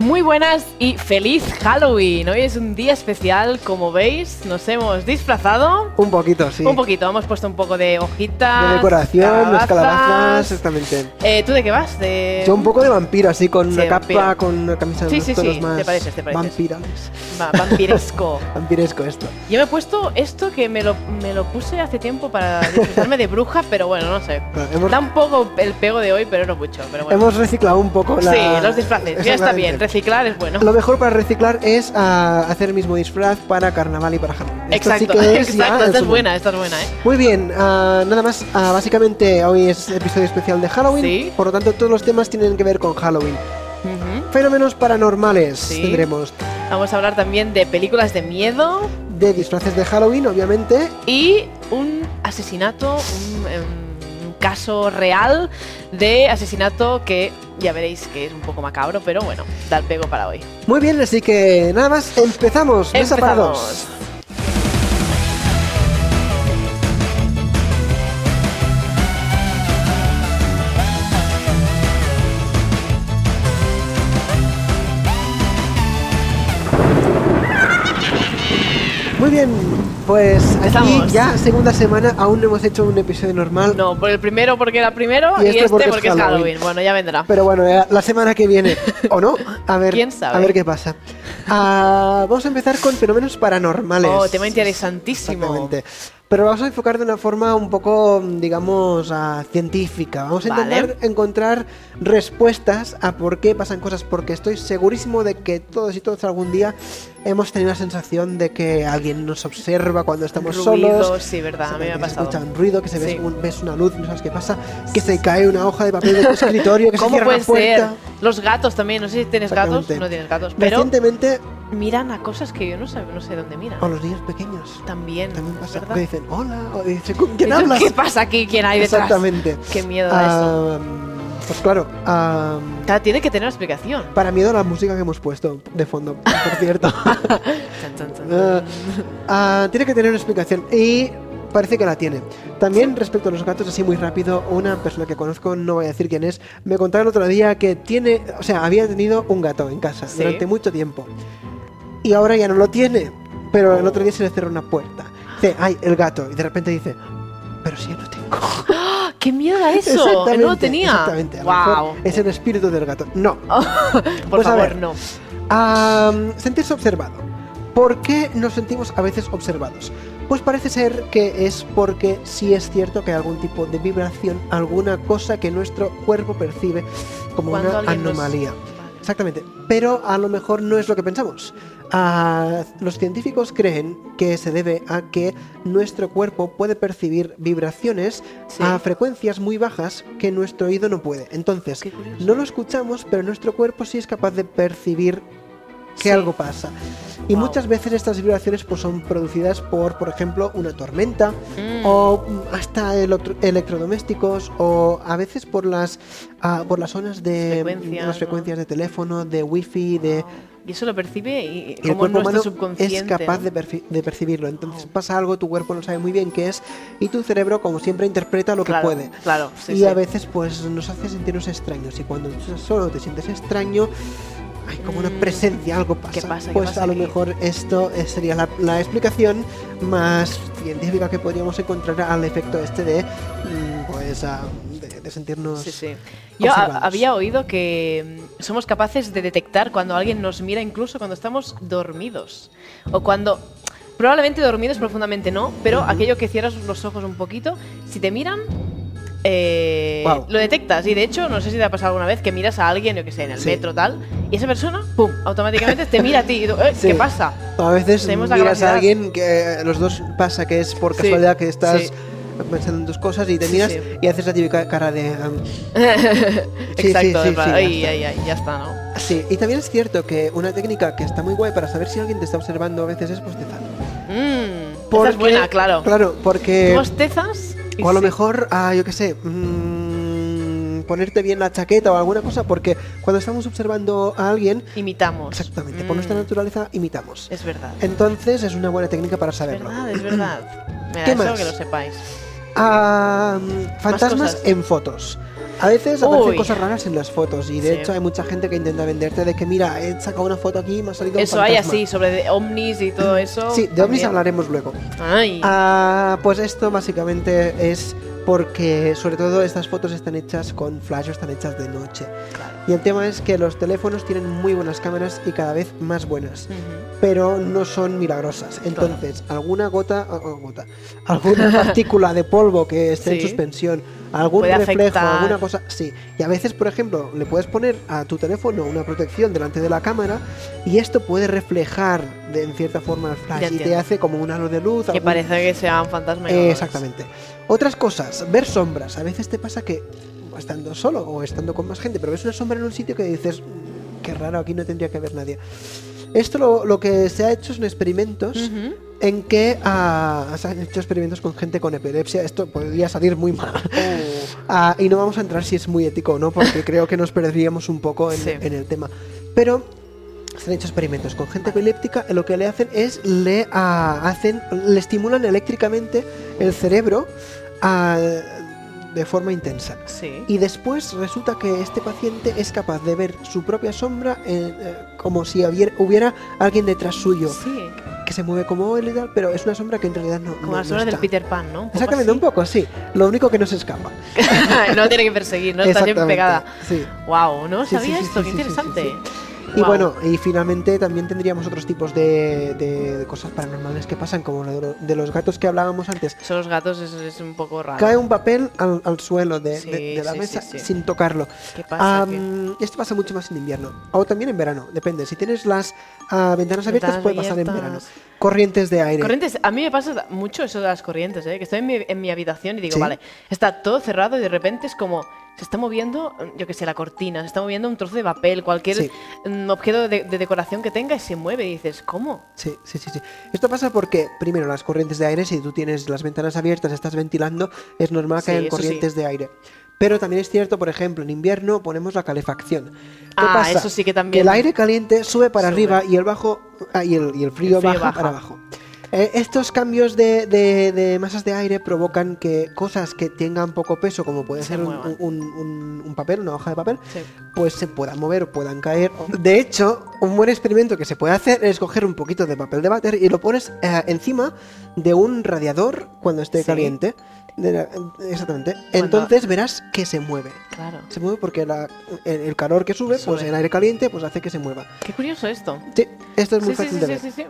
Muy buenas y feliz Halloween. Hoy es un día especial, como veis, nos hemos disfrazado. Un poquito, sí. Un poquito, hemos puesto un poco de hojitas. De decoración, las calabazas, calabazas. exactamente. Eh, ¿Tú de qué vas? De... Yo un poco de vampiro, así con Sí, una capa, vampiro. con una camisa de Sí, sí, tonos sí, más te pareces, te pareces. vampirales. Va- vampiresco. Vampiresco esto. Yo me he puesto esto que me lo, me lo puse hace tiempo para disfrazarme de bruja, pero bueno, no sé. Bueno, hemos, Da un poco el pego de hoy, pero no mucho. Pero bueno. hemos reciclado un poco la... Sí, los disfraces. Ya está bien. Reciclar es bueno. Lo mejor para reciclar es ah, hacer el mismo disfraz para carnaval y para Halloween. Esto sí Exacto, que es exacto. Esta es buena, esta es buena, ¿eh? Muy bien, ah, nada más, ah, básicamente hoy es episodio especial de Halloween, Sí. por lo tanto todos los temas tienen que ver con Halloween. Fenómenos paranormales Sí. tendremos, Vamos a hablar también de películas de miedo de disfraces de Halloween, obviamente, y un asesinato, un, em, un caso real de asesinato que ya veréis que es un poco macabro, pero bueno, da el pego para hoy. Muy bien, así que nada más, empezamos. Mesa para Empezamos. dos. Muy bien, pues aquí ya segunda semana, aún no hemos hecho un episodio normal. No, por el primero porque era primero Y y, este este porque porque, es Halloween. Halloween. Bueno, ya vendrá. Pero bueno, la semana que viene, o no, a ver, ¿Quién sabe? a ver qué pasa. Ah, vamos a empezar con fenómenos paranormales. Oh, tema interesantísimo. Exactamente. Pero vamos a enfocar de una forma un poco, digamos, ah, científica. Vamos a Vale. intentar encontrar respuestas a por qué pasan cosas, porque estoy segurísimo de que todos y todos algún día hemos tenido la sensación de que alguien nos observa cuando estamos Ruidos, solos. sí, verdad, a mí me ha se pasado. escucha un ruido, que se ves, Sí. un- ves una luz, no sabes qué pasa, que se cae una hoja de papel de tu escritorio, que se ¿Cómo cierra puede la puerta. ser? Los gatos también, no sé si tienes gatos, no tienes gatos, pero Recientemente, miran a cosas que yo no sé, no sé dónde miran. o los niños pequeños, También, también pasa, ¿verdad? que dicen hola, o dicen ¿con quién hablas? ¿Qué pasa aquí? ¿Quién hay detrás? Exactamente. Qué miedo da eso. Ah, pues claro, ah, Claro, tiene que tener explicación. para miedo la música que hemos puesto de fondo, por cierto. Chan, chan, chan. Ah, ah, tiene que tener una explicación y parece que la tiene. También respecto a los gatos, así muy rápido, una persona que conozco, no voy a decir quién es, me contaba el otro día que tiene, o sea, había tenido un gato en casa Sí. durante mucho tiempo y ahora ya no lo tiene, pero el otro día se le cerró una puerta. Dice, ay, el gato, y de repente dice, pero si ya lo tengo. ¡Qué miedo da eso! Exactamente, no lo tenía. Exactamente, ¡Wow! es el espíritu del gato. No. Por Pues a favor, ver. no. Sentirse observado. ¿Por qué nos sentimos a veces observados? Pues parece ser que es porque sí es cierto que hay algún tipo de vibración, alguna cosa que nuestro cuerpo percibe como Cuando una nos- anomalía. Exactamente, pero a lo mejor no es lo que pensamos. Ah, los científicos creen que se debe a que nuestro cuerpo puede percibir vibraciones Sí. a frecuencias muy bajas que nuestro oído no puede. Entonces, no lo escuchamos, pero nuestro cuerpo sí es capaz de percibir que Sí. algo pasa. Y Wow. muchas veces estas vibraciones pues, son producidas por, por ejemplo, una tormenta Mm. o hasta electro- electrodomésticos o a veces por las ah, por las zonas de Frecuencias, las ¿no? frecuencias de teléfono, de wifi, de Y eso lo percibe y, el cuerpo humano es capaz ¿no? de, perci- de percibirlo. Entonces Wow. pasa algo, tu cuerpo no sabe muy bien qué es y tu cerebro, como siempre, interpreta lo que claro, puede. Claro, sí, y sí. a veces pues nos hace sentirnos extraños y cuando estás solo te sientes extraño hay como una presencia, algo pasa. ¿qué pasa, qué pues pasa a lo mejor esto eh, sería la, la explicación más científica que podríamos encontrar al efecto este de mm, pues ah, de, de sentirnos Sí, sí. Yo había oído que mm, somos capaces de detectar cuando alguien nos mira incluso cuando estamos dormidos. O cuando... Probablemente dormidos profundamente no, pero Ujú. aquello que cierras los ojos un poquito, si te miran, eh, lo detectas. Y de hecho, no sé si te ha pasado alguna vez que miras a alguien, yo que sé, en el Sí. metro tal, y esa persona, ¡pum!, automáticamente te mira a ti. Y tú, "Eh, Sí. ¿Qué pasa? A veces miras a alguien que los dos pasa que es por Sí, casualidad que estás pensando en tus cosas y te miras y haces la típica cara de um, Exacto, plan, sí, ya "Ay, está". ay, ay, ya está, ¿no? Sí, y también es cierto que una técnica que está muy guay para saber si alguien te está observando a veces es bostezar. Mm, Porque- es buena, claro. Claro, porque... ¿Tú bostezas? O a lo mejor, ah, yo qué sé, mm, ponerte bien la chaqueta o alguna cosa, porque cuando estamos observando a alguien, Imitamos. exactamente, por Mm, nuestra naturaleza imitamos. Es verdad. Entonces es una buena técnica para Es saberlo. verdad, es verdad. Mira, ¿Qué eso más? que lo sepáis. Ah, fantasmas cosas. en fotos. A veces aparecen Uy. cosas raras en las fotos y de Sí. hecho hay mucha gente que intenta venderte de que mira, he sacado una foto aquí y me ha salido un Eso hay fantasma". así, sobre de ovnis y todo eso. Sí, de ovnis también. hablaremos luego. Ay, Ah, pues esto básicamente es porque sobre todo estas fotos están hechas con flash o están hechas de noche. claro. Y el tema es que los teléfonos tienen muy buenas cámaras y cada vez más buenas, Ujú. pero no son milagrosas. Entonces, alguna gota, o- o gota, alguna partícula de polvo que esté en Sí. suspensión, algún Puede reflejo, afectar. alguna cosa, sí. Y a veces, por ejemplo, le puedes poner a tu teléfono una protección delante de la cámara y esto puede reflejar de, en cierta forma el flash y te hace como un halo de luz. Que algún- parece que sea un fantasma. eh, exactamente. Otras cosas, ver sombras. A veces te pasa que estando solo o estando con más gente, pero ves una sombra en un sitio que dices, "Mm, qué raro, aquí no tendría que haber nadie. Esto lo, lo que se ha hecho son experimentos en que ah, se han hecho experimentos con gente con epilepsia. Esto podría salir muy mal. Ah, y no vamos a entrar si es muy ético o no, porque creo que nos perderíamos un poco en, Sí. en el tema. Pero se han hecho experimentos con gente epiléptica. Lo que le hacen es le ah, hacen, le estimulan eléctricamente el cerebro ah, de forma intensa. Sí. Y después resulta que este paciente es capaz de ver su propia sombra en, eh, como si hubiera, hubiera alguien detrás suyo Sí, que se mueve como él y tal, pero es una sombra que en realidad no. como no- la no sombra del está. Peter Pan, ¿no? Un Exactamente, un así. poco, sí. Lo único que no se escapa. no tiene que perseguir, no está bien pegada. Sí. Wow, no sabía sí, esto, qué interesante. Y bueno, y finalmente también tendríamos otros tipos de, de- de cosas paranormales que pasan, como lo de, lo- de los gatos que hablábamos antes. Son los gatos, eso es un poco raro. Cae un papel al, al suelo de, Sí, de- de la sí, mesa sí, sin tocarlo. ¿Qué pasa? Am, esto pasa mucho más en invierno. O también en verano, depende. Si tienes las ah, ventanas abiertas, puede pasar en verano. Corrientes de aire. Corrientes, a mí me pasa mucho eso de las corrientes, ¿eh? que estoy en mi, en mi habitación y digo, vale, está todo cerrado y de repente es como, se está moviendo, yo que sé, la cortina, se está moviendo un trozo de papel, cualquier Sí. mm, objeto de, de decoración que tenga y se mueve y dices, ¿cómo? Sí, sí, sí, sí. Esto pasa porque, primero, las corrientes de aire, si tú tienes las ventanas abiertas, estás ventilando, es normal que Sí, hayan sí. corrientes de aire. Pero también es cierto, por ejemplo, en invierno ponemos la calefacción. ¿Qué Ah, pasa? eso sí que también. el aire caliente sube para Sube. arriba y el bajo ah, y, el, y el frío, El frío baja, baja. para abajo. Eh, estos cambios de, de- de masas de aire provocan que cosas que tengan poco peso, como puede Se ser un, muevan. un- un- un papel, una hoja de papel, Sí. pues se puedan mover o puedan caer. De hecho, un buen experimento que se puede hacer es coger un poquito de papel de váter y lo pones eh, encima de un radiador cuando esté Sí. caliente. La- exactamente. Entonces verás que se mueve. Claro. Se mueve porque la- el, el calor que sube, pues el aire caliente, pues hace que se mueva. Qué curioso esto. Sí, esto es muy Sí, fácil sí, de sí, ver.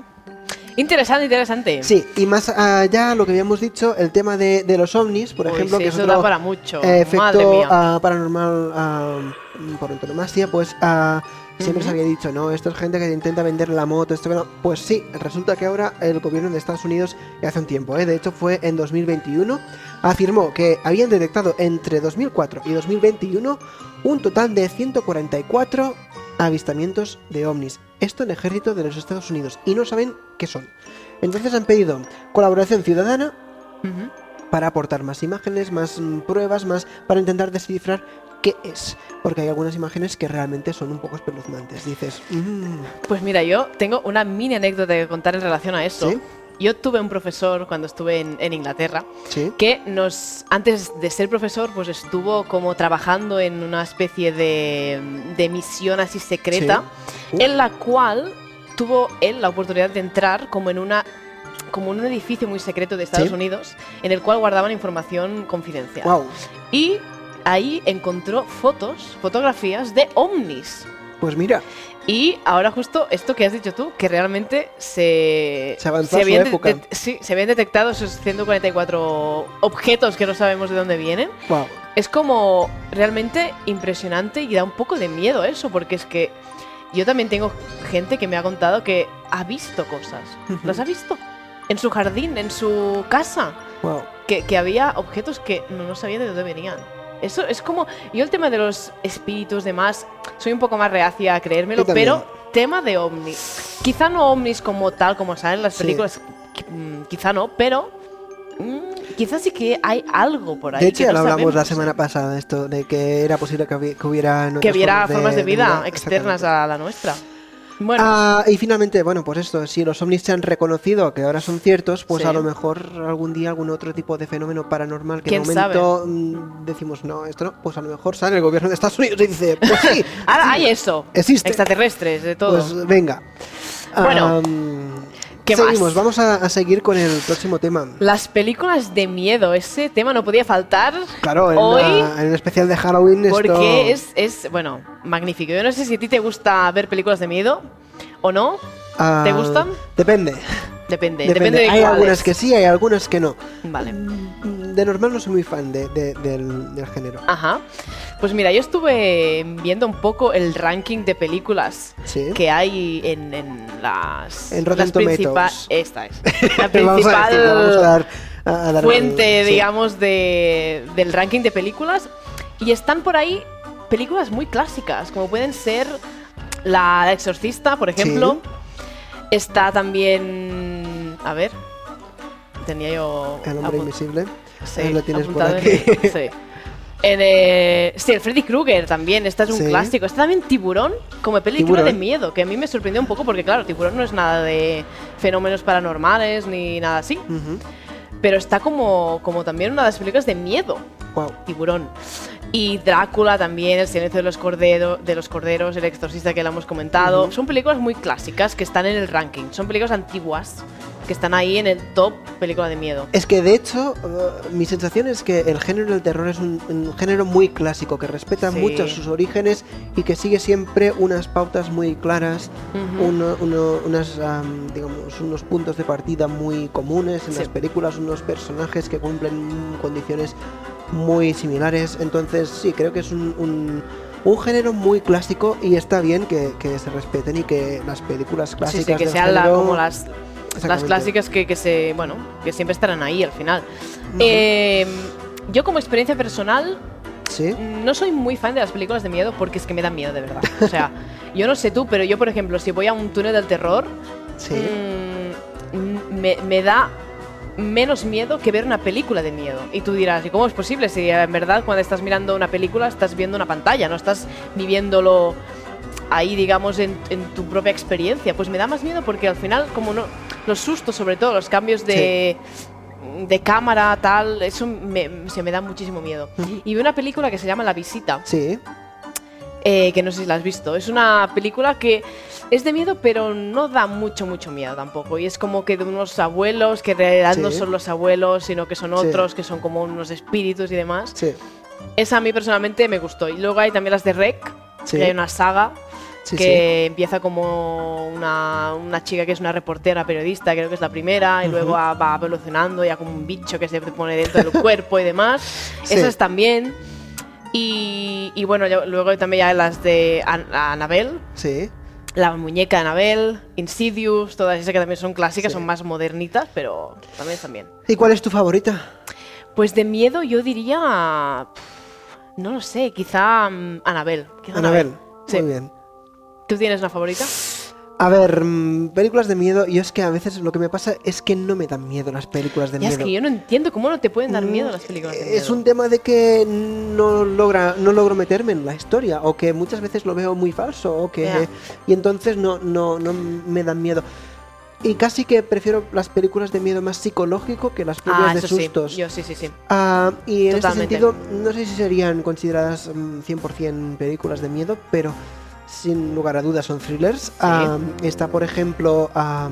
Interesante, interesante. Sí, y más allá lo que habíamos dicho, el tema de, de los ovnis, por Uy, ejemplo, sí, que es eso otro da para mucho. eh, Madre efecto mía. ah, paranormal ah, por antonomasia, pues ah, siempre se había dicho, ¿no? Esto es gente que intenta vender la moto, esto que no. Pues sí, resulta que ahora el gobierno de Estados Unidos, y hace un tiempo, ¿eh? de hecho fue en 2021, afirmó que habían detectado entre 2004 y 2021 un total de 144 avistamientos de ovnis. Esto en el ejército de los Estados Unidos. Y no saben qué son. Entonces han pedido colaboración ciudadana para aportar más imágenes, más pruebas, más para intentar descifrar qué es. Porque hay algunas imágenes que realmente son un poco espeluznantes. Dices, "Mm, Pues mira, yo tengo una mini anécdota que contar en relación a eso. ¿Sí? Yo tuve un profesor cuando estuve en, en Inglaterra sí, que nos, antes de ser profesor, pues estuvo como trabajando en una especie de, de misión así secreta, Uh. en la cual tuvo él la oportunidad de entrar como en una como en un edificio muy secreto de Estados Sí. Unidos en el cual guardaban información confidencial. wow. Y ahí encontró fotos, fotografías de ovnis. Pues mira, Y ahora justo esto que has dicho tú, que realmente se... Se avanzó su habían época. sí, se habían detectado esos 144 objetos que no sabemos de dónde vienen. wow. Es como realmente impresionante y da un poco de miedo eso, porque es que yo también tengo gente que me ha contado que ha visto cosas. ¿Las ha visto? En su jardín, en su casa. Wow. Que, que había objetos que no, no sabía de dónde venían. Eso es como. Yo, el tema de los espíritus, demás, soy un poco más reacia a creérmelo, pero tema de ovnis. Quizá no ovnis como tal, como salen en las Sí. películas, qui- mm, quizá no, pero. mm, quizá sí que hay algo por ahí. De hecho, ya no lo hablamos la semana pasada de esto, de que era posible que, hubi- que hubiera... Que hubiera formas de vida, externas a la nuestra. Bueno, Ah, y finalmente, bueno, pues esto, si los ovnis se han reconocido que ahora son ciertos, pues Sí. a lo mejor algún día algún otro tipo de fenómeno paranormal que de ¿Quién momento mm, decimos no, esto no, pues a lo mejor sale el gobierno de Estados Unidos y dice, pues sí, ahora hay eso. existe. Extraterrestres, de todo. pues venga. Bueno, ¿qué seguimos, más? vamos a, a seguir con el próximo tema. Las películas de miedo, ese tema no podía faltar Claro, en, hoy la- en el especial de Halloween esto... porque es, es, bueno, magnífico. Yo no sé si a ti te gusta ver películas de miedo o no. ah, ¿te gustan? Depende. Depende, Depende. depende de hay cuáles. algunas que sí, hay algunas que no. Vale. Mm, De normal no soy muy fan de- de- del, del género. Ajá. Pues mira, yo estuve viendo un poco el ranking de películas Sí. que hay en, en las, En Rotten las Tomatoes. Esta es. La principal decir, dar- a- fuente, sí. digamos, de, del ranking de películas. Y están por ahí películas muy clásicas, como pueden ser La La Exorcista, por ejemplo. Está también. A ver. Tenía yo. El hombre invisible. Sí, lo tienes por apuntado aquí. en el- sí. En, eh, sí, el Freddy Krueger también, esta es un Sí. clásico. Está también Tiburón como película Tiburón. de miedo, que a mí me sorprendió un poco porque, claro, Tiburón no es nada de fenómenos paranormales ni nada así, pero está como, como también una de las películas de miedo, Guau. Tiburón. Y Drácula también, El silencio de los, cordero- de los corderos, El exorcista que lo hemos comentado. Son películas muy clásicas que están en el ranking. Son películas antiguas que están ahí en el top película de miedo. Es que de hecho, uh, mi sensación es que el género del terror es un, un género muy clásico, que respeta Sí. mucho sus orígenes y que sigue siempre unas pautas muy claras, Ujú. uno- uno- unas, am, digamos, unos puntos de partida muy comunes en Sí. las películas, unos personajes que cumplen condiciones muy similares. Entonces, sí, creo que es un, un- un género muy clásico y está bien que, que se respeten y que las películas Sí, clásicas sí, que del sean la- como las, las clásicas que, que se, bueno, que siempre estarán ahí al final. Eh, yo como experiencia personal Sí. no soy muy fan de las películas de miedo porque es que me dan miedo de verdad. O sea, yo no sé tú, pero yo por ejemplo, si voy a un túnel del terror, Sí. mm, me, me da menos miedo que ver una película de miedo. Y tú dirás, ¿y cómo es posible? Si en verdad cuando estás mirando una película estás viendo una pantalla, no estás viviéndolo ahí, digamos, en, en tu propia experiencia. Pues me da más miedo porque al final, como no, los sustos, sobre todo, los cambios de, de cámara, tal, eso me, se me da muchísimo miedo. Ujú. Y vi una película que se llama La Visita, Sí. eh, que no sé si la has visto. Es una película que es de miedo, pero no da mucho, mucho miedo tampoco. Y es como que de unos abuelos, que en realidad no son los abuelos, sino que son Sí. otros, que son como unos espíritus y demás. Sí. Esa a mí personalmente me gustó. Y luego hay también las de Rec, que hay una saga Sí, que empieza como una, una chica que es una reportera periodista, creo que es la primera, y Ujú. luego va, evolucionando ya como un bicho que se pone dentro del cuerpo y demás. Sí. Esas también. Y, y bueno, yo- luego también hay las de An- Annabelle, Sí. la muñeca de Annabelle, Insidious, todas esas que también son clásicas, Sí. son más modernitas, pero también están bien. ¿Y cuál es tu favorita? Pues de miedo yo diría... No lo sé, quizá quizá Anabel. Sí. Muy bien. ¿Tú tienes una favorita? A ver, mm, películas de miedo. Yo es que a veces lo que me pasa es que no me dan miedo las películas de Ya es miedo. que yo no entiendo cómo no te pueden dar Mm, miedo las películas de miedo. Es un tema de que no logra, no logro meterme en la historia, o que muchas veces lo veo muy falso, o que y entonces no, no, no me dan miedo. Y casi que prefiero las películas de miedo más psicológico que las propias Ah, de eso sí. sustos. Yo sí, sí, sí. Ah, y en Totalmente. este sentido, no sé si serían consideradas mm, 100% películas de miedo, pero sin lugar a dudas son thrillers. Ah, está, por ejemplo, ah,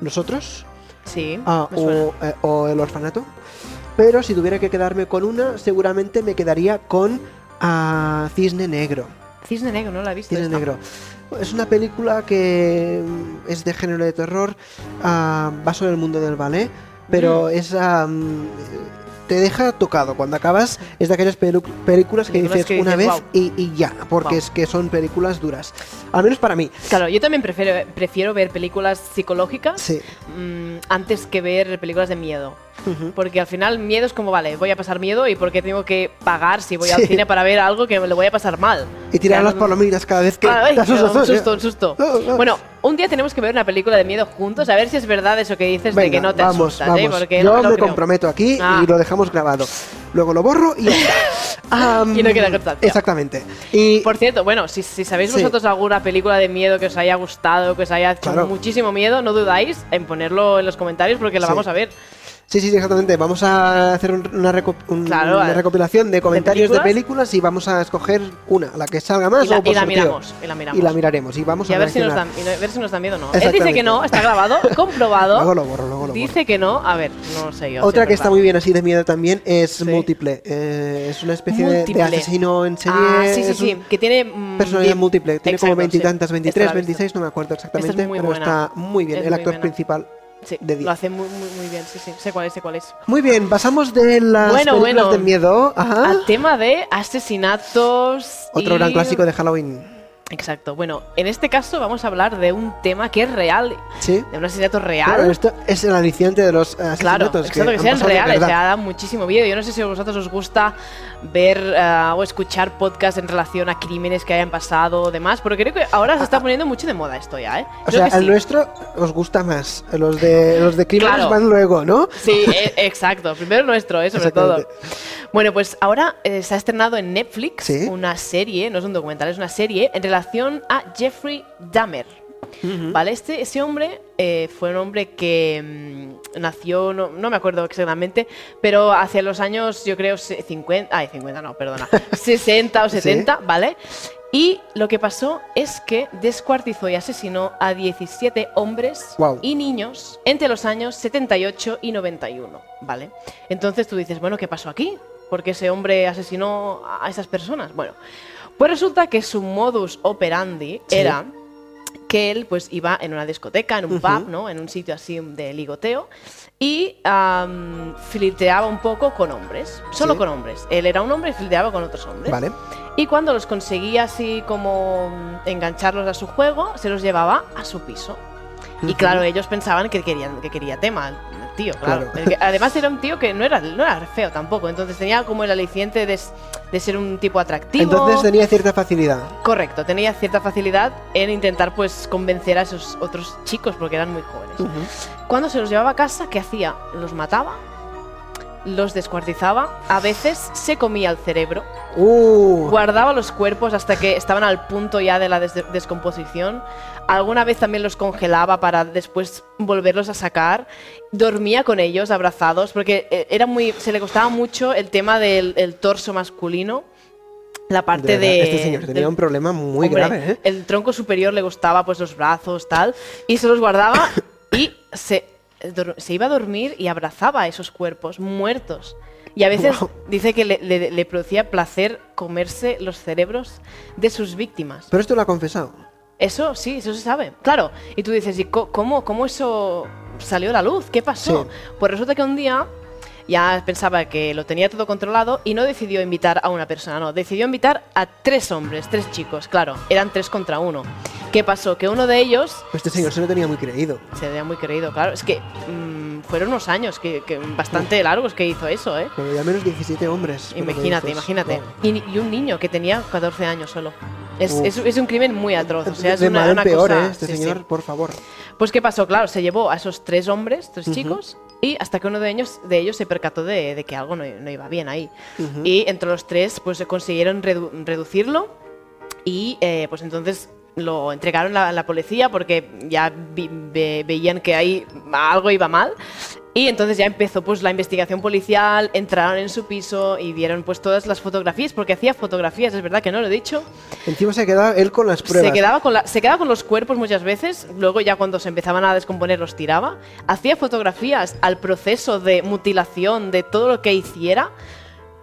Nosotros Sí. ah, me suena. o, eh, o El Orfanato. Pero si tuviera que quedarme con una, seguramente me quedaría con Cisne Negro. Cisne Negro, no la he visto. Cisne esta. Negro. Es una película que mm, es de género de terror, va sobre el mundo del ballet, pero Mm. es mm, te deja tocado. Cuando acabas es de aquellas películas que dices que una dices, vez y, y ya, porque es que son películas duras. Al menos para mí. Claro, yo también prefiero, prefiero ver películas psicológicas Sí. mm, antes que ver películas de miedo. Porque al final miedo es como, vale, voy a pasar miedo y porque tengo que pagar si voy al Sí. cine para ver algo que me lo voy a pasar mal. Y tirar O sea, las no- palomitas cada vez que Ah, ay, te asustas. un ¿eh? susto, un susto. Ah, ah. Bueno, un día tenemos que ver una película de miedo juntos, a ver si es verdad eso que dices de Venga, que no te vamos, asustas, ¿eh? vamos. Porque Yo no me creo. comprometo aquí Ah. y lo dejamos grabado. Luego lo borro y ya. Am, Y no queda constancia. Exactamente. Y Por cierto, bueno, si, si sabéis Sí. vosotros alguna película de miedo que os haya gustado, que os haya hecho Claro. muchísimo miedo, no dudáis en ponerlo en los comentarios porque la Sí. vamos a ver. Sí, sí, exactamente. Vamos a hacer un- una, reco- un- Claro, una a- recopilación de comentarios de películas. películas? y vamos a escoger una, la que salga más Y la, o por y la miramos, y la miramos. Y la miraremos y vamos Y a, a ver si, nos reaccionar. da, y a ver si nos da miedo o no. Él dice que no, está grabado, comprobado. Luego lo borro, luego lo borro. dice que no, a ver, no sé yo. Otra que es está muy bien así de miedo también es Sí. múltiple. Eh, es una especie de- asesino en serie. Ah, sí, sí, sí, que tiene... mm, Personalidad bien- múltiple. Tiene como veintitantas, sí. 23, Esta la he visto. 26, no me acuerdo exactamente. Pero está muy bien. El actor principal Sí, de 10. lo hace muy, muy, muy bien, sí, sí. Sé cuál es, sé cuál es. Muy bien, pasamos de las Bueno, películas bueno. de miedo. Ajá. Al tema de asesinatos. Otro y- gran clásico de Halloween. Exacto. Bueno, en este caso vamos a hablar de un tema que es real, Sí. de un asesinato real. Claro, esto es el aliciente de los eh, Claro, asesinatos. exacto, que, han sean reales, se da muchísimo miedo. Yo no sé si a vosotros os gusta ver eh, o escuchar podcasts en relación a crímenes que hayan pasado o demás, pero creo que ahora se está poniendo mucho de moda esto ya, ¿eh? O sea, que el sí. nuestro os gusta más. Los de los de crímenes Claro. van luego, ¿no? Sí, e- exacto. Primero el nuestro, ¿eh? sobre todo. Bueno, pues ahora eh, se ha estrenado en Netflix Sí. una serie, no es un documental, es una serie en relación a Jeffrey Dahmer. ¿Vale? Este, ese hombre eh, fue un hombre que mm, nació, no, no me acuerdo exactamente, pero hacia los años, yo creo, se- 50, ay, 50 no, perdona, 60 o Sí. 70, ¿vale? Y lo que pasó es que descuartizó y asesinó a 17 hombres y niños entre los años 78 y 91, ¿vale? Entonces tú dices, bueno, ¿qué pasó aquí? ¿Por qué ese hombre asesinó a esas personas? Bueno, pues resulta que su modus operandi Sí. era que él pues iba en una discoteca, en un pub, ¿no? En un sitio así de ligoteo y am, flirteaba un poco con hombres, solo Sí. con hombres. Él era un hombre y flirteaba con otros hombres. Vale. Y cuando los conseguía así como engancharlos a su juego, se los llevaba a su piso. Y claro, ellos pensaban que, querían, que quería tema, tío, claro. Claro. Que- además era un tío que no era, no era feo tampoco, entonces tenía como el aliciente de, de ser un tipo atractivo. Entonces tenía cierta facilidad. Correcto, tenía cierta facilidad en intentar pues convencer a esos otros chicos porque eran muy jóvenes. Ujú. Cuando se los llevaba a casa, ¿qué hacía? Los mataba, los descuartizaba, a veces se comía el cerebro, Uh, guardaba los cuerpos hasta que estaban al punto ya de la des- descomposición. Alguna vez también los congelaba para después volverlos a sacar. Dormía con ellos abrazados porque eh, era muy, se le costaba mucho el tema del el torso masculino. La parte de este señor tenía del- un problema muy Hombre, grave, ¿eh? El tronco superior le gustaba pues los brazos, tal, y se los guardaba y se, se iba a dormir y abrazaba a esos cuerpos muertos. Y a veces dice que le, le- le producía placer comerse los cerebros de sus víctimas. Pero esto lo ha confesado. Eso sí, eso se sabe. Claro. Y tú dices, ¿y cómo, cómo eso salió a la luz? ¿Qué pasó? Sí. Pues resulta que un día ya pensaba que lo tenía todo controlado y no decidió invitar a una persona, no, decidió invitar a tres hombres, tres chicos, claro, eran tres contra uno. ¿Qué pasó? Que uno de ellos Este señor se lo tenía muy creído. se veía muy querido, claro, es que mm, fueron unos años que, que bastante largos que hizo eso, ¿eh? Pero ya menos 17 hombres. lo Imagínate, imagínate. Wow. Y, y un niño que tenía 14 años solo. Es, es- es un crimen muy atroz. O sea, es de una, mal una peor, cosa- ¿eh? Este sí, sí. señor, por favor. Pues ¿qué pasó? Claro, se llevó a esos tres hombres, tres Ujú. chicos, y hasta que uno de ellos, de ellos se percató de, de que algo no, no iba bien ahí. Y entre los tres, pues consiguieron redu- reducirlo y eh, pues entonces lo entregaron a la policía porque ya vi- ve- veían que ahí algo iba mal. Y entonces ya empezó pues la investigación policial, entraron en su piso y vieron pues todas las fotografías, porque hacía fotografías, es verdad que no lo he dicho. Encima se quedaba él con las pruebas. Se quedaba, con la- se quedaba con los cuerpos muchas veces, luego ya cuando se empezaban a descomponer los tiraba. Hacía fotografías al proceso de mutilación de todo lo que hiciera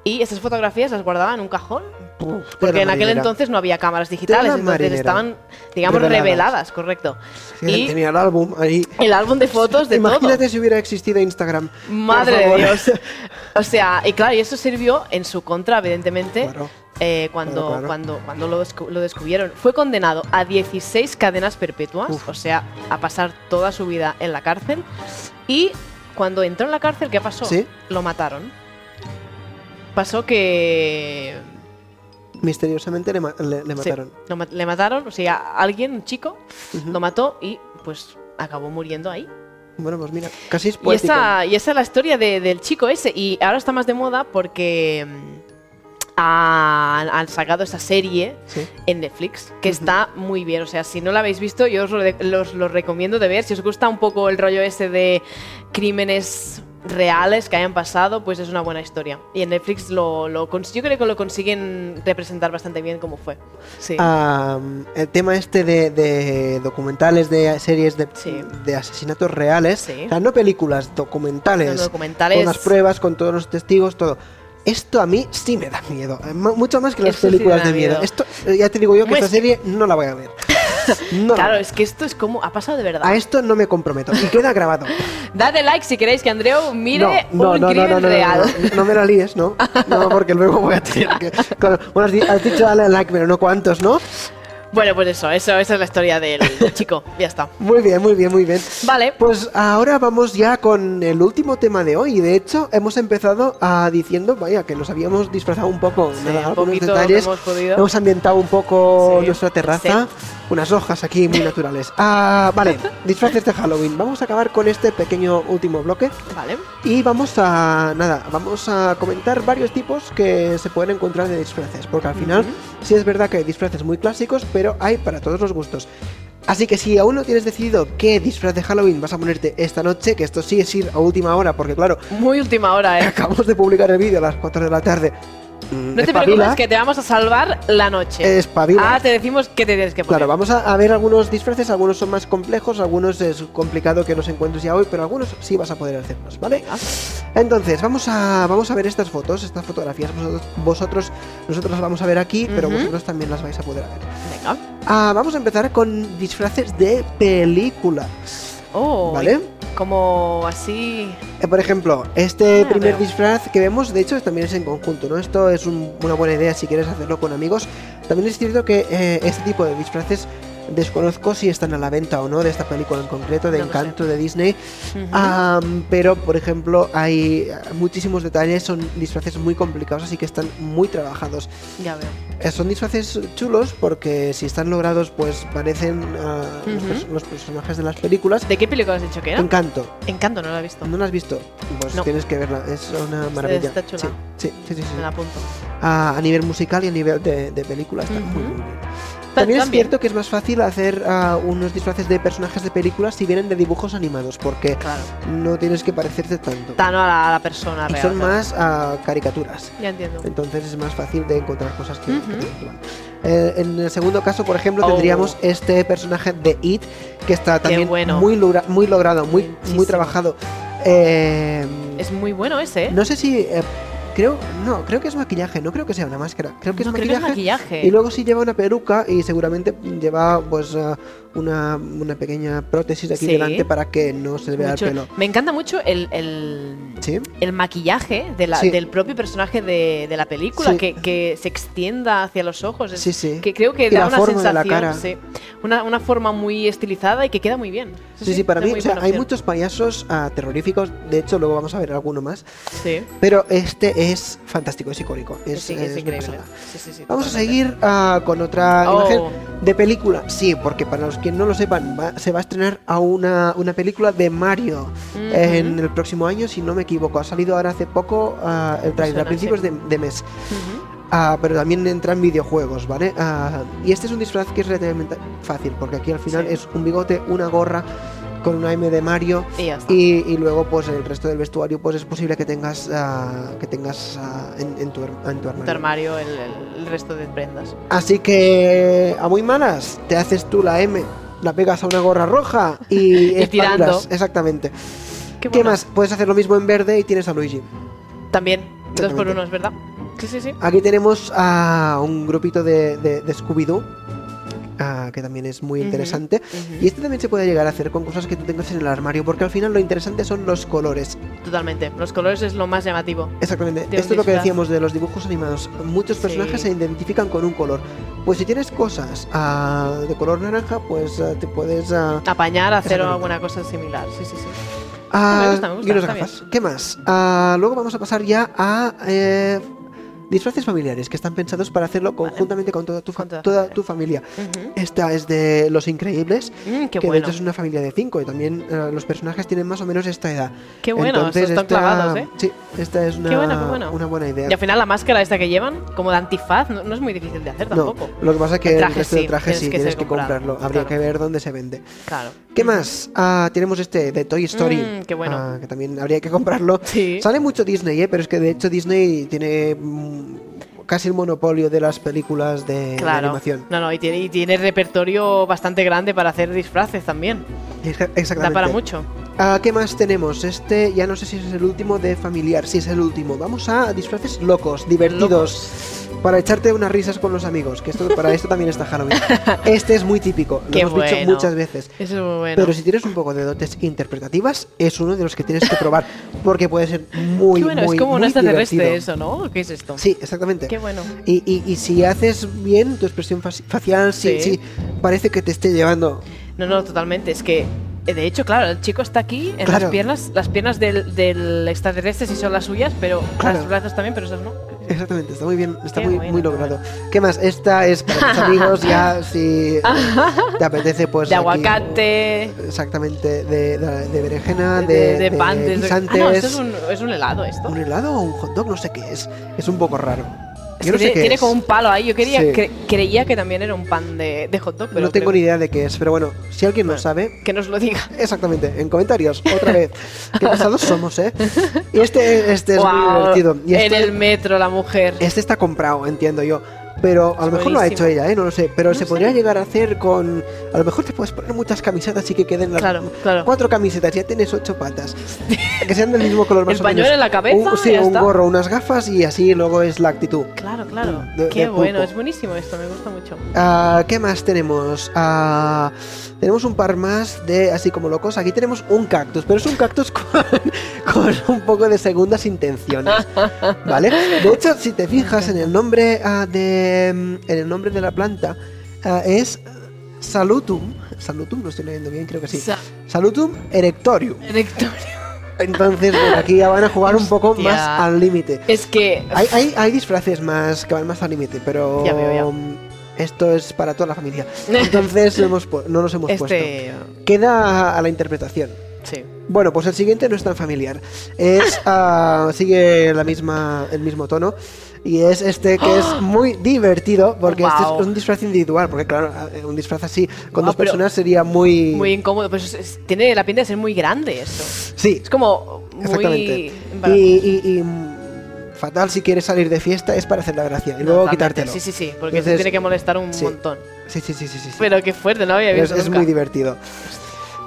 y esas fotografías las guardaba en un cajón. Uf, Porque en aquel entonces no había cámaras digitales, entonces marinera. estaban, digamos, Reveladas. reveladas, correcto. Sí, y Tenía el álbum ahí. el álbum de fotos de Imagínate todo. si hubiera existido Instagram. Madre de. Dios. O sea, y claro, y eso sirvió en su contra, evidentemente, Claro. eh, cuando, Claro, claro. cuando, cuando lo, descu- lo descubrieron. Fue condenado a 16 cadenas perpetuas, Uf. o sea, a pasar toda su vida en la cárcel. Y cuando entró en la cárcel, ¿qué pasó? ¿Sí? Lo mataron. Pasó que... Misteriosamente le, ma- le- mataron. ma- le mataron, o sea, alguien, un chico, lo mató y pues acabó muriendo ahí. Bueno, pues mira, casi es Y poético. esa, y esa es la historia de- del chico ese. Y ahora está más de moda porque mm, han, sacado esta serie Sí. en Netflix, que está muy bien. O sea, si no la habéis visto, yo os lo, de- los- lo recomiendo de ver. Si os gusta un poco el rollo ese de crímenes reales que hayan pasado, pues es una buena historia. Y en Netflix lo, lo yo creo que lo consiguen representar bastante bien como fue. Sí. Am, el tema este de, de documentales, de series de, Sí. de asesinatos reales, Sí. o sea, no películas, documentales, con las pruebas, con todos los testigos, todo. Esto a mí sí me da miedo, mu- mucho más que las películas de miedo. miedo. Esto, ya te digo yo que esta es serie no la voy a ver. No la claro, es que esto es como. Ha pasado de verdad. A esto no me comprometo. Y queda grabado. Dadle like si queréis que Andreu mire no, un no, no, crimen no, no, no, real. no, no me la líes, ¿no? No, porque luego voy a tener que... Claro, bueno, has di- has dicho dale like, pero no cuántos, ¿no? Bueno, pues eso, eso, esa es la historia del, del chico. Ya está. Muy bien, muy bien, muy bien. Vale. Pues ahora vamos ya con el último tema de hoy. De hecho, hemos empezado a diciendo, vaya, que nos habíamos disfrazado un poco, Sí, nada, un algunos poquito detalles. hemos. Hemos ambientado un poco Sí, nuestra terraza. Unas hojas aquí muy naturales. Ah, vale, disfraces de Halloween. Vamos a acabar con este pequeño último bloque. Vale. Y vamos a, nada, vamos a comentar varios tipos que se pueden encontrar de disfraces, porque al final sí es verdad que hay disfraces muy clásicos, pero hay para todos los gustos. Así que si aún no tienes decidido qué disfraz de Halloween vas a ponerte esta noche, que esto sí es ir a última hora, porque claro, Muy última hora, eh. acabamos de publicar el vídeo a las 4 de la tarde. Mm, No te preocupes que te vamos a salvar la noche. Espabila. Ah, te decimos que te tienes que poner. Claro, vamos a, a ver algunos disfraces, algunos son más complejos, algunos es complicado que los encuentres ya hoy, pero algunos sí vas a poder hacerlos, ¿vale? Entonces, vamos a, vamos a ver estas fotos, estas fotografías. Vosotros, vosotros- nosotros las vamos a ver aquí, pero Ujú. vosotros también las vais a poder ver. Venga. Ah, vamos a empezar con disfraces de películas, Oh, ¿vale? Como así. Eh, por ejemplo, este Ah, primer veo. disfraz que vemos, de hecho, también es en conjunto, ¿no? Esto es un- una buena idea si quieres hacerlo con amigos. También es cierto que eh, este tipo de disfraces desconozco si están a la venta o no de esta película en concreto, de No. Encanto de Disney. Am, pero, por ejemplo, hay muchísimos detalles, son disfraces muy complicados, así que están muy trabajados. Ya veo. Eh, son disfraces chulos porque si están logrados, pues parecen ah, los, Ujú. pers- los personajes de las películas. ¿De qué película has dicho que era? Encanto. Encanto, no la he visto. ¿No la has visto? Pues No. tienes que verla, es una maravilla. está chula. Sí, sí, sí, sí, sí. Me la apunto. Ah, a nivel musical y a nivel de, de película está muy, muy bien. Ta- También es cierto que es más fácil hacer ah, unos disfraces de personajes de películas si vienen de dibujos animados, porque Claro. no tienes que parecerte tanto. Tan a la, a la persona Y real. son claro. más ah, caricaturas. Ya entiendo. Entonces es más fácil de encontrar cosas que, película. Eh, en el segundo caso, por ejemplo, Oh. tendríamos este personaje de It, que está también bueno. muy, logra- muy logrado, muy, muy trabajado. Eh, Es muy bueno ese, ¿eh? no sé si. eh, creo. No, creo que es maquillaje, no creo que sea una máscara. Creo que No, es creo que es maquillaje. maquillaje. Y luego sí lleva una peluca y seguramente lleva pues ah, una, una pequeña prótesis aquí Sí. delante para que no se le vea Mucho- el pelo. Me encanta mucho el, el, ¿Sí? el maquillaje de la- Sí. del propio personaje de, de la película, que, que se extienda hacia los ojos. Es- Sí, sí. Que creo que Y da la una forma de la sensación. cara. una, una forma muy estilizada y que queda muy bien. Sí, sí, para mí, o sea, hay muchos payasos ah, terroríficos, de hecho luego vamos a ver alguno más, Sí, pero este es fantástico, es icónico, es, es es increíble. Vamos a seguir ah, con otra Oh. imagen de película, sí, porque para los que no lo sepan, va- se va a estrenar a una, una película de Mario Ujú. en el próximo año, si no me equivoco, ha salido ahora hace poco ah, el trailer, a suena, principios de, de mes. Ujú. Ah, pero también entra en videojuegos, ¿vale? Ah, y este es un disfraz que es relativamente fácil, porque aquí al final Sí. es un bigote, una gorra con una M de Mario Y luego pues el resto del vestuario pues es posible que tengas ah, que tengas ah, en, en tu, en tu tu armario. el, resto de prendas. Así que a muy malas te haces tú la M, la pegas a una gorra roja y, Y tirando. Exactamente. Qué, ¿Qué bueno. más? Puedes hacer lo mismo en verde y tienes a Luigi. También, dos por uno, es verdad. Sí, sí, sí. Aquí tenemos a un grupito de, de, de Scooby-Doo. Ah, que también es muy interesante. Y este también se puede llegar a hacer con cosas que tú tengas en el armario, porque al final lo interesante son los colores. Totalmente. Los colores es lo más llamativo. Exactamente. Esto es lo que decíamos de los dibujos animados. Muchos Sí. personajes se identifican con un color. Pues si tienes cosas ah, de color naranja, pues ah, te puedes... Apañar, hacer alguna cosa similar. Sí, sí, sí. ah, me gusta, me gusta, y unas gafas. ¿Qué más? Ah, luego vamos a pasar ya a... eh, disfraces familiares que están pensados para hacerlo conjuntamente con toda tu, fa- Con toda tu familia. Esta es de Los Increíbles, Mm, qué que de bueno. hecho es una familia de cinco y también eh, los personajes tienen más o menos esta edad. Qué bueno, Entonces, están esta- clavados, ¿eh? Sí, esta es una, Qué bueno, qué bueno. una buena idea. Y al final la máscara esta que llevan, como de antifaz, no, no es muy difícil de hacer No, tampoco. lo que pasa es que El el, traje resto del sí, traje tienes sí que tienes que comprarlo. Habría que ver dónde se vende. Claro. ¿Qué más? Ah, tenemos este de Toy Story. Mm, qué bueno. ah, que también habría que comprarlo. Sí. Sale mucho Disney, ¿eh? pero es que de hecho Disney tiene mm, casi el monopolio de las películas de, de Claro. animación. No, no, y tiene, y tiene repertorio bastante grande para hacer disfraces también. Exa- Da Exactamente. para mucho. Ah, ¿Qué más tenemos? Este, ya no sé si es el último de familiar. Sí, es el último. Vamos a disfraces locos, divertidos. Para echarte unas risas con los amigos. Que esto, para esto también está Halloween. Este es muy típico. Lo Qué hemos dicho muchas veces. Eso es muy bueno. Pero si tienes un poco de dotes interpretativas, es uno de los que tienes que probar. Porque puede ser muy, Qué bueno, muy, es como un extraterrestre eso, ¿no? ¿Qué es esto? Sí, exactamente. Qué bueno. Y, y- y si haces bien tu expresión faci- facial, sí, Sí. sí, parece que te esté llevando. No, no, totalmente. Es que, de hecho, claro, el chico está aquí en Claro. las piernas. Las piernas del, del extraterrestre sí son las suyas, pero Claro. los brazos también, pero esas no. Exactamente, está muy bien, está Qué muy, bueno, muy logrado. ¿Qué más? Esta es para tus amigos, ya si eh, te apetece, pues. de aquí, aguacate, exactamente, de, de, de berenjena, de, de, de, pan, de- guisantes. Ah, no, esto es un, es un helado, esto. ¿Un helado o un hot dog? No sé qué es. Es un poco raro. Yo no sé tiene, como un palo ahí. Yo quería, Sí. cre- creía que también era un pan de, de hot dog, pero no tengo creo ni idea de qué es, pero bueno, si alguien lo Bueno. sabe, que nos lo diga. Exactamente, en comentarios, otra vez. Qué pasados somos, ¿eh? Y este, este es muy divertido. Y en este, el metro la mujer. este está comprado, entiendo yo. Pero a lo mejor lo ha hecho ella, ¿eh? No lo sé. Pero No se sé. podría llegar a hacer con. A lo mejor te puedes poner muchas camisetas y que queden las. Claro, claro. Cuatro camisetas, ya tienes ocho patas. que sean del mismo color más El o pañuelo menos. en la cabeza, Un, sí, un está. gorro, unas gafas y así luego es la actitud. Claro, claro. De- Qué de bueno, es buenísimo esto, me gusta mucho. Ah, ¿Qué más tenemos? Ah, tenemos un par más de así como locos. Aquí tenemos un cactus, pero es un cactus con, con un poco de segundas intenciones. ¿Vale? De hecho, si te fijas en el nombre ah, de. Mm, En el nombre de la planta, ah, es Salutum. Salutum, lo estoy leyendo bien, creo que sí. Sa- Salutum erectorium. Directorio. Entonces, bueno, aquí ya van a jugar un poco más al límite. Es que. Hay, hay, hay disfraces más que van más al límite, pero Ya veo, ya. esto es para toda la familia. Entonces hemos no nos hemos puesto. este. Queda a la interpretación. Sí. Bueno, pues el siguiente no es tan familiar. Es ah, sigue la misma el mismo tono y es este que es muy divertido porque este es un disfraz individual, porque claro, eh, un disfraz así con dos personas sería muy Muy incómodo. Pues es- tiene la pinta de ser muy grande esto. Sí, Es como muy. exactamente. Y, y- y, mm, fatal si quieres salir de fiesta es para hacer la gracia y luego quitártelo. Sí, sí, sí. Porque Entonces, se tiene que molestar un sí. montón. Sí, sí, sí, sí, sí. Pero qué fuerte, no había visto. es nunca. muy divertido.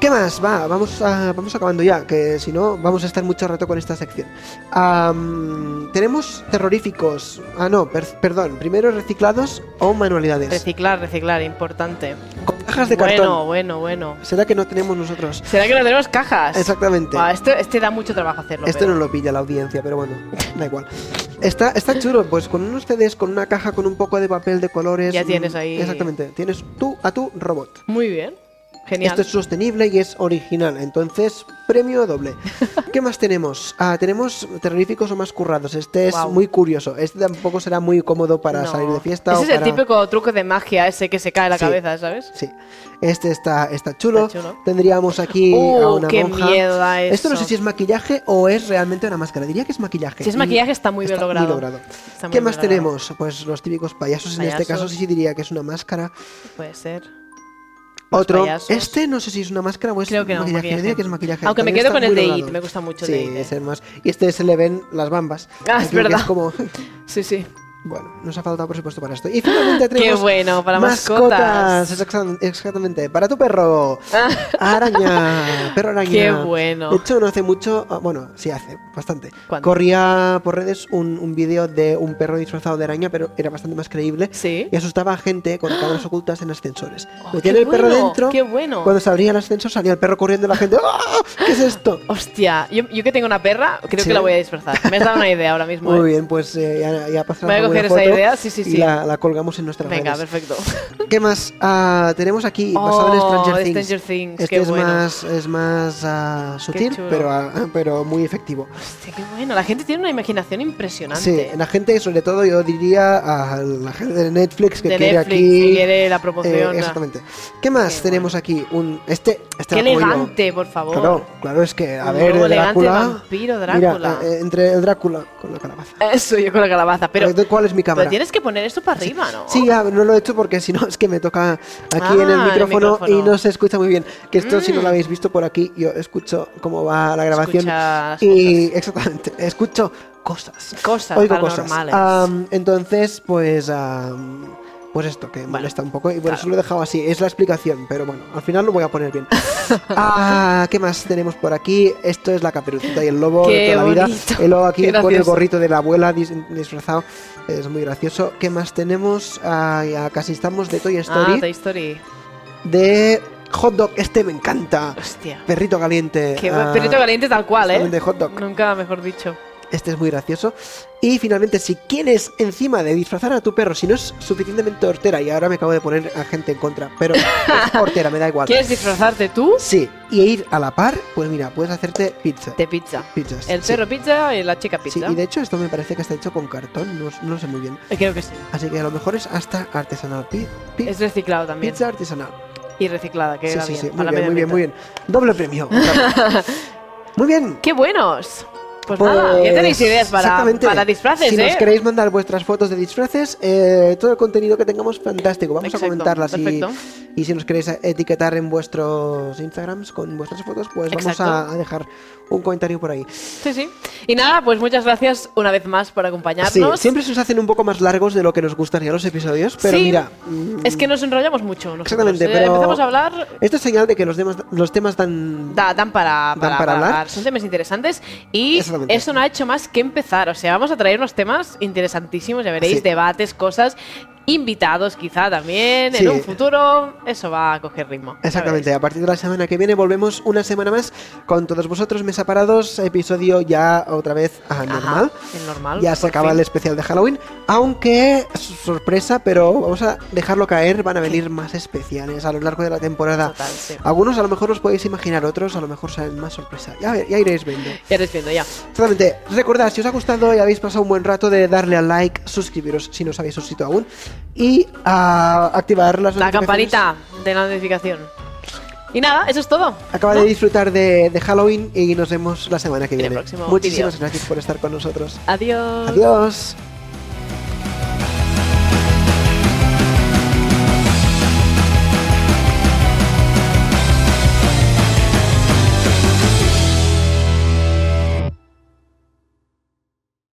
¿Qué más? Va, vamos, a- vamos acabando ya, que si no vamos a estar mucho rato con esta sección. Am, tenemos terroríficos. Ah, no, per- perdón. Primero reciclados o manualidades. Reciclar, reciclar, importante. Con cajas de bueno, cartón. bueno, bueno. ¿Será que no tenemos nosotros? ¿Será que no tenemos cajas? Exactamente. Buah, este, este da mucho trabajo hacerlo. Pero- no lo pilla la audiencia, pero bueno, da igual. Está, está chulo, pues con unos CDs, con una caja, con un poco de papel de colores. Ya tienes ahí- Exactamente, tienes tú a tu robot. Muy bien. Genial. Esto es sostenible y es original, entonces premio doble. ¿Qué más tenemos? Ah, tenemos terroríficos o más currados. Este es muy curioso. Este tampoco será muy cómodo para No. salir de fiesta. Ese o es el típico truco de magia ese que se cae la Sí. cabeza, ¿sabes? Sí, este está, está chulo. Está chulo. Tendríamos aquí a Uh, una qué monja. miedo Esto no sé si es maquillaje o es realmente una máscara. Diría que es maquillaje. Si es maquillaje está muy bien logrado. logrado. Está muy ¿Qué más logrado. tenemos? Pues los típicos payasos. En este Payasos. caso sí diría que es una máscara. Puede ser. Otro. payasos. Este no sé si es una máscara o es Creo que no, maquillaje. maquillaje. Yo diría que es maquillaje. Aunque me También quedo está con el de. It, me gusta mucho el Sí, de It, eh. es el más. Y este se le ven las bambas. Ah, es verdad. Es como. Sí, sí. Bueno, nos ha faltado presupuesto para esto. Y finalmente Qué tenemos. bueno, para mascotas. exacta- Exactamente. Para tu perro. Araña. Perro araña. Qué bueno. De hecho, no hace mucho. ah, Bueno, sí hace, bastante. ¿Cuándo? Corría por redes un, un vídeo de un perro disfrazado de araña, pero era bastante más creíble. Sí. Y asustaba a gente con cámaras ocultas en ascensores. Oh, Metían qué el perro dentro. qué bueno. Cuando se abría el ascensor salía el perro corriendo y la gente. ¡Ah! ¿Qué es esto? Hostia, yo, yo que tengo una perra, creo Sí. que la voy a disfrazar. Me has dado una idea ahora mismo. Muy ¿eh? bien, pues eh, ya, ya pasará coger esa idea, sí, sí, y sí. la, la colgamos en nuestras Venga, redes. perfecto. ¿Qué más? Ah, tenemos aquí, basado en Oh, Stranger Things. Stranger Things, Este qué es bueno. más, es más ah, sutil, pero, ah, pero muy efectivo. Hostia, qué bueno. La gente tiene una imaginación impresionante. Sí, la gente, sobre todo yo diría a la gente de Netflix que de quiere Netflix, aquí... que quiere la eh, promoción. exactamente. ¿Qué más Qué tenemos aquí? Un, este, este Qué yo. elegante, por favor. Claro, claro, es que, a Un ver, Drácula... vampiro Drácula. Mira, eh, entre el Drácula con la calabaza. Eso, yo con la calabaza. Pero, Eh, ¿Cuál es mi cámara? pero tienes que poner esto para arriba, ¿no? Sí, ya, no lo he hecho porque si no es que me toca aquí Ah, en el el micrófono, y no se escucha muy bien. Que esto, si no Mm. lo habéis visto por aquí, yo escucho cómo va la grabación. Y exactamente, escucho cosas. Cosas Oigo cosas. Am, entonces, pues. am, pues esto, que molesta un poco y por eso lo he dejado así. Es la explicación, pero bueno, al final lo voy a poner bien. Ah, ¿Qué más tenemos por aquí? Esto es la caperucita y el lobo Qué de toda la vida. El lobo aquí Qué con el gorrito de la abuela dis- disfrazado. Es muy gracioso. ¿Qué más tenemos? Ah, ya casi estamos de Toy Story. Ah, Toy Story. De hot dog. Este me encanta. Hostia. Perrito caliente. Qué ah, perrito caliente tal cual, ¿eh? de hot dog. Nunca mejor dicho. Este es muy gracioso. Y finalmente, si quieres encima de disfrazar a tu perro, si no es suficientemente hortera, y ahora me acabo de poner a gente en contra, pero es hortera, me da igual. ¿Quieres disfrazarte tú Sí, y ir a la par, pues mira, puedes hacerte pizza. de pizza? Pizzas. El sí. perro pizza y la chica Sí, pizza. y de hecho esto me parece que está hecho con cartón, no, no lo sé muy bien. Eh, Creo que sí. Así que a lo mejor es hasta artesanal. Pi- pi- Es reciclado también. pizza artesanal. Y reciclada, que Sí, va sí, bien. sí. Muy bien, muy bien, muy bien. Doble premio. muy bien. ¡Qué buenos! Pues, Pues, nada, ya tenéis ideas para, exactamente. para disfraces, Si ¿eh? nos queréis mandar vuestras fotos de disfraces, eh, todo el contenido que tengamos, fantástico. Vamos Exacto, a comentarlas y, y si nos queréis etiquetar en vuestros Instagrams con vuestras fotos, pues vamos Exacto. a, a dejar un comentario por ahí. Sí, sí. Y nada, pues muchas gracias una vez más por Sí, acompañarnos. siempre se nos hacen un poco más largos de lo que nos gustaría los episodios, pero Sí, mira. mm, Es que nos enrollamos mucho. nosotros, Exactamente, ¿eh? pero- Empezamos a hablar Esto es señal de que los temas, los temas dan. Da- dan para, Dan para, para para hablar. Son temas interesantes y Eso no ha hecho más que empezar. O sea, vamos a traer unos temas interesantísimos, ya veréis, Sí. debates, cosas, invitados quizá también. Sí. En un futuro eso va a coger ritmo. Exactamente, a partir de la semana que viene volvemos una semana más con todos vosotros, mesa parados, episodio ya otra vez a Ajá, normal. el normal. Ya se acaba fin. el especial de Halloween, aunque sorpresa, pero vamos a dejarlo caer, van a venir más especiales a lo largo de la temporada. Total, sí. Algunos a lo mejor os podéis imaginar, otros a lo mejor salen más sorpresa. Ya, ya iréis viendo. Ya eres viendo, ya. Exactamente, recordad, si os ha gustado y habéis pasado un buen rato de darle al like, suscribiros si no os habéis suscrito aún y a activar las La campanita de la notificación. Y nada, eso es todo. Acaba ¿no? de disfrutar de, de Halloween y nos vemos la semana que En el viene. próximo Muchísimas gracias por estar con nosotros. Adiós. Adiós.